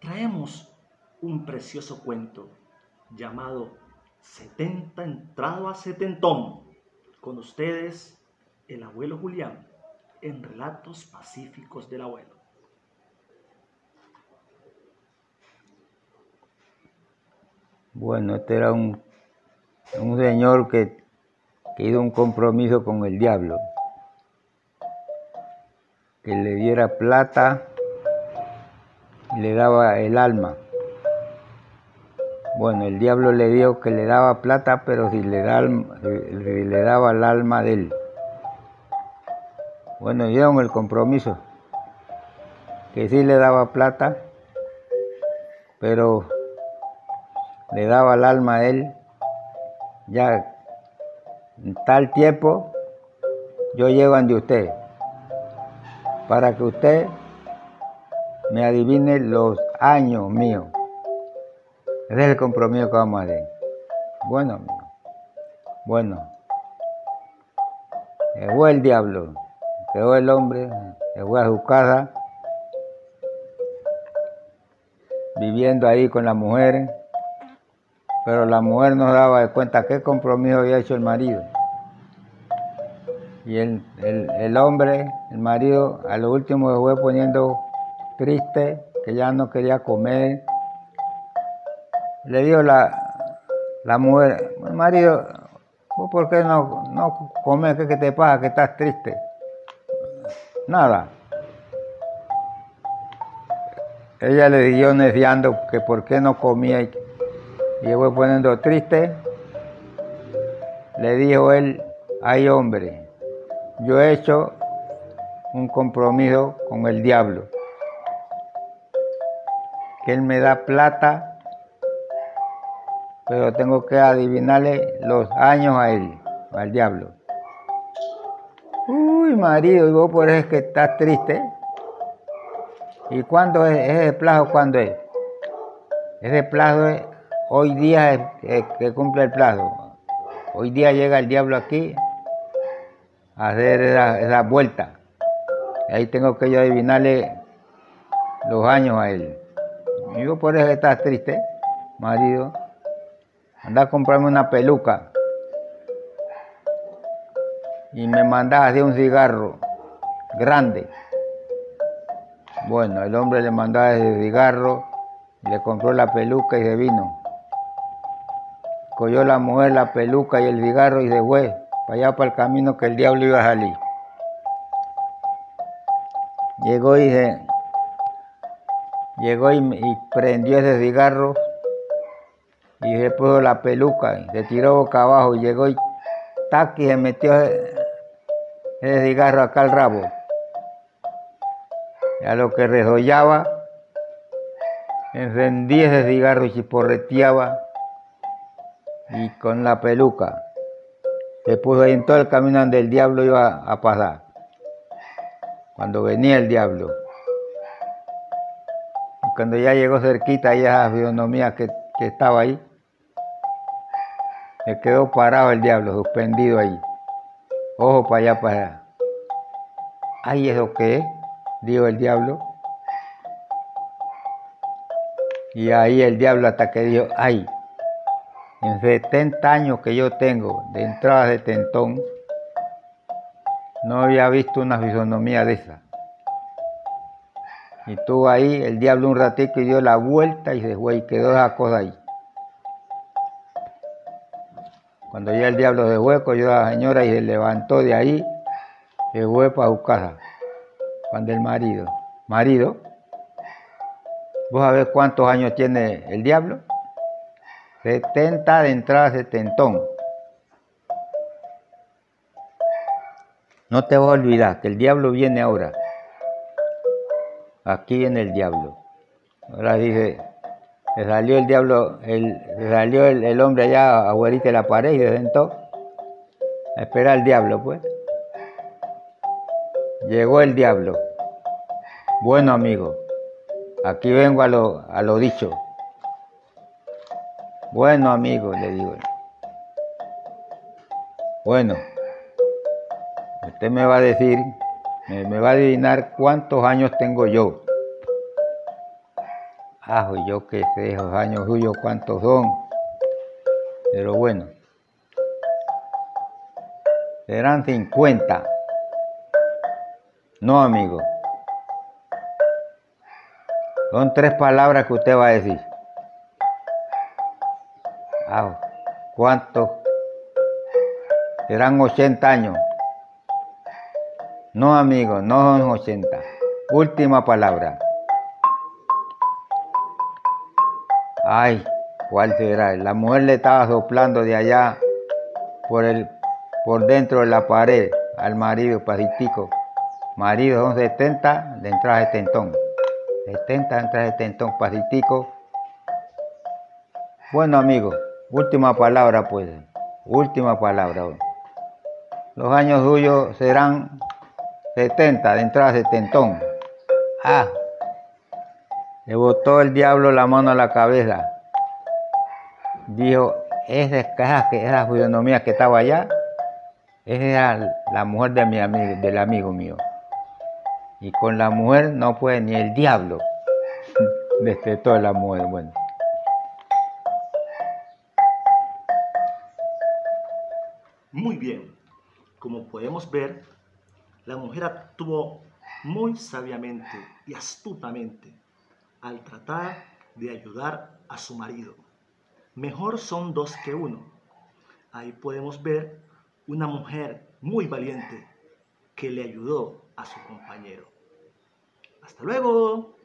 traemos un precioso cuento llamado 70 entrado a setentón. Con ustedes, el abuelo Julián, en Relatos Pacíficos del Abuelo. Bueno, este era un, un señor que, que hizo un compromiso con el diablo, que le diera plata le daba el alma. Bueno, el diablo le dijo que le daba plata, pero si le, le daba el alma de él. Bueno, dieron el compromiso, que sí le daba plata, pero le daba el alma a él. Ya en tal tiempo yo llego ante usted, para que usted me adivine los años míos. Ese es el compromiso que vamos a hacer. Bueno. Bueno. Llegó el diablo. Llegó el hombre. Llegó a su casa. Viviendo ahí con la mujer. Pero la mujer no daba de cuenta qué compromiso había hecho el marido. Y el, el, hombre, el marido, a lo último se fue poniendo triste, que ya no quería comer, le dio la, la mujer, marido, por qué no, no comes? ¿Qué, te pasa? ¿Que estás triste? Nada. Ella le dio neciando que por qué no comía y, y fue poniendo triste. Le dijo él, ay hombre, yo he hecho un compromiso con el diablo, que él me da plata pero tengo que adivinarle los años a él, al diablo. Uy, marido, y vos por eso es que estás triste. ¿Y cuándo es ese plazo? ¿Cuándo es? Ese plazo es, hoy día que cumple el plazo. Hoy día llega el diablo aquí hacer esa, esa vuelta. ahí tengo que yo adivinarle los años a él. Y vos por eso estás triste, marido. Anda a comprarme una peluca. Y me mandaba hacer un cigarro grande. Bueno, el hombre le mandaba ese cigarro, le compró la peluca y se vino. Cogió la mujer la peluca y el cigarro y se fue para allá para el camino que el diablo iba a salir. Llegó y se, llegó y, prendió ese cigarro y se puso la peluca y se tiró boca abajo y llegó y tac se metió ese cigarro acá al rabo. Y a lo que resollaba, encendía ese cigarro y chiporreteaba y con la peluca se puso ahí en todo el camino donde el diablo iba a pasar. Cuando venía el diablo. Cuando ya llegó cerquita, esa fisonomía que, que estaba ahí, se quedó parado el diablo, suspendido ahí. Ojo para allá, para allá. ¿Ay, eso qué es? Dijo el diablo. Y ahí el diablo hasta que dijo, ay, en 70 años que yo tengo de entrada de tentón, no había visto una fisonomía de esa. Y tuvo ahí el diablo un ratito y dio la vuelta y se fue y quedó esa cosa ahí. Cuando ya el diablo de hueco, yo a la señora y se levantó de ahí, se fue para su casa. Cuando el marido, marido, ¿vos sabés cuántos años tiene el diablo? 70 de entrada setentón. No te vas a olvidar que el diablo viene ahora. Aquí viene el diablo. Ahora dice, le salió el diablo, el, salió el, hombre allá abuelita de la pared y se sentó a esperar al diablo, pues. Llegó el diablo. Bueno, amigo, aquí vengo a lo, a lo dicho. Bueno, amigo, le digo. Bueno, usted me va a decir, me va a adivinar cuántos años tengo yo. Ah, yo qué sé, esos años suyos cuántos son. Pero bueno. Serán 50. No, amigo. Son tres palabras que usted va a decir. Ah, ¿cuántos? Serán 80 años. No, amigo, no son 80. Última palabra. Ay, ¿cuál será? La mujer le estaba soplando de allá por el por dentro de la pared al marido pasitico. Marido son 70, de entrada de tentón. 70 de entrada de tentón, pasitico. Bueno amigos, última palabra pues. Última palabra. Los años suyos serán 70 de entrada de tentón. Ah, le botó el diablo la mano a la cabeza. Dijo, esa, esa, esa fisonomía que estaba allá, esa era la mujer de mi amigo, del amigo mío. Y con la mujer no puede ni el diablo. Desde toda la mujer, bueno. Muy bien. Como podemos ver, la mujer actuó muy sabiamente y astutamente al tratar de ayudar a su marido. Mejor son dos que uno. Ahí podemos ver una mujer muy valiente que le ayudó a su compañero. Hasta luego.